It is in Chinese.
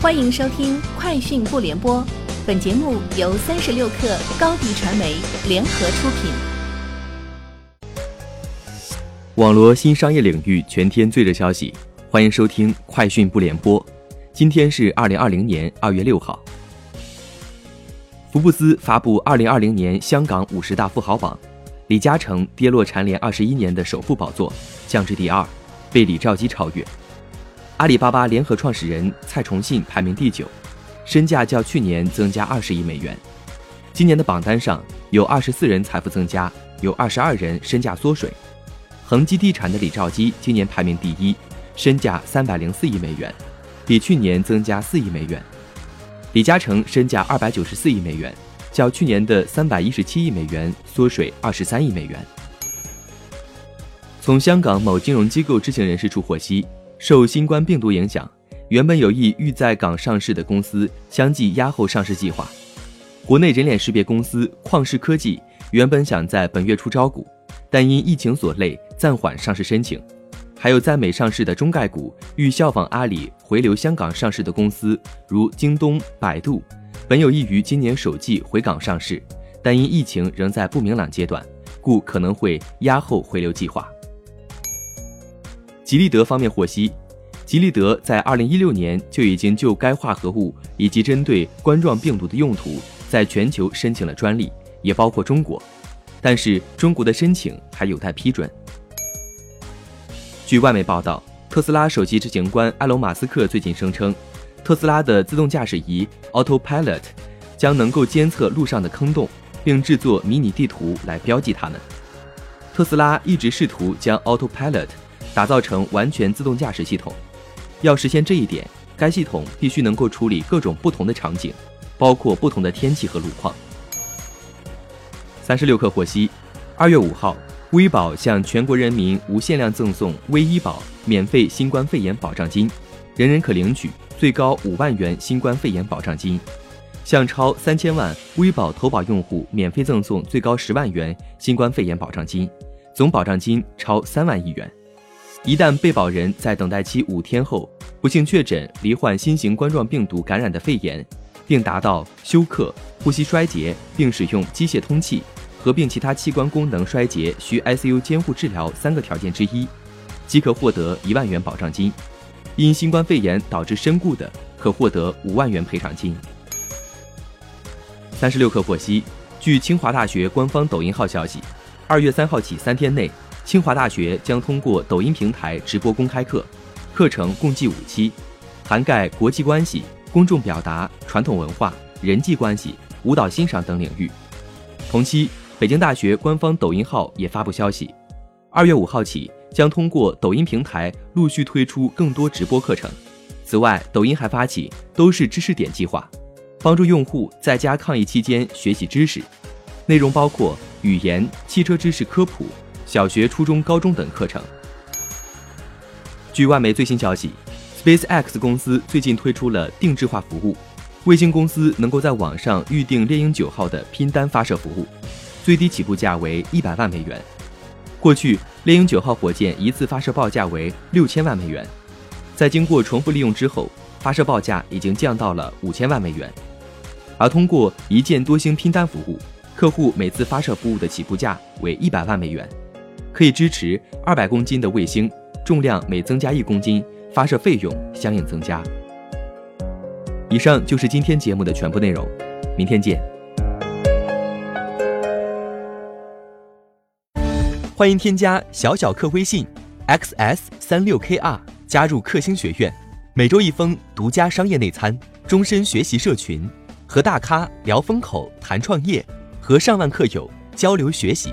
欢迎收听《快讯不联播》，本节目由三十六克高低传媒联合出品。网罗新商业领域全天最热消息，欢迎收听《快讯不联播》。今天是二零二零年二月六号。福布斯发布二零二零年香港五十大富豪榜，李嘉诚跌落蝉联二十一年的首富宝座，降至第二，被李兆基超越。阿里巴巴联合创始人蔡崇信排名第九，身价较去年增加二十亿美元。今年的榜单上有二十四人财富增加，有二十二人身价缩水。恒基地产的李兆基今年排名第一，身价三百零四亿美元，比去年增加四亿美元。李嘉诚身价二百九十四亿美元，较去年的三百一十七亿美元缩水二十三亿美元。从香港某金融机构知情人士处获悉。受新冠病毒影响，原本有意欲在港上市的公司相继压后上市计划。国内人脸识别公司旷视科技原本想在本月初招股，但因疫情所累暂缓上市申请。还有在美上市的中概股欲效仿阿里回流香港上市的公司，如京东、百度，本有意于今年首季回港上市，但因疫情仍在不明朗阶段，故可能会压后回流计划。吉利德方面获悉，吉利德在二零一六年就已经就该化合物以及针对冠状病毒的用途，在全球申请了专利，也包括中国，但是中国的申请还有待批准。据外媒报道，特斯拉首席执行官埃隆·马斯克最近声称，特斯拉的自动驾驶仪 Autopilot 将能够监测路上的坑洞，并制作迷你地图来标记它们。特斯拉一直试图将 Autopilot。打造成完全自动驾驶系统，要实现这一点，该系统必须能够处理各种不同的场景，包括不同的天气和路况。三十六氪获悉，二月五号，微保向全国人民无限量赠送微医保免费新冠肺炎保障金，人人可领取，最高五万元新冠肺炎保障金；向超三千万微保投保用户免费赠送最高十万元新冠肺炎保障金，总保障金超三万亿元。一旦被保人在等待期五天后不幸确诊罹患新型冠状病毒感染的肺炎，并达到休克、呼吸衰竭并使用机械通气，合并其他器官功能衰竭需 ICU 监护治疗三个条件之一，即可获得一万元保障金。因新冠肺炎导致身故的，可获得五万元赔偿金。三十六氪获悉，据清华大学官方抖音号消息，二月三号起三天内。清华大学将通过抖音平台直播公开课，课程共计五期，涵盖国际关系、公众表达、传统文化、人际关系、舞蹈欣赏等领域。同期，北京大学官方抖音号也发布消息，二月五号起将通过抖音平台陆续推出更多直播课程。此外，抖音还发起“都是知识点”计划，帮助用户在家抗疫期间学习知识，内容包括语言、汽车知识科普。小学、初中、高中等课程。据外媒最新消息，SpaceX 公司最近推出了定制化服务，卫星公司能够在网上预定猎鹰九号的拼单发射服务，最低起步价为一百万美元。过去，猎鹰九号火箭一次发射报价为六千万美元，在经过重复利用之后，发射报价已经降到了五千万美元。而通过一箭多星拼单服务，客户每次发射服务的起步价为一百万美元。可以支持二百公斤的卫星，重量每增加一公斤，发射费用相应增加。以上就是今天节目的全部内容，明天见。欢迎添加小小客微信，xs 三六 kr，加入克星学院，每周一封独家商业内参，终身学习社群，和大咖聊风口、谈创业，和上万客友交流学习。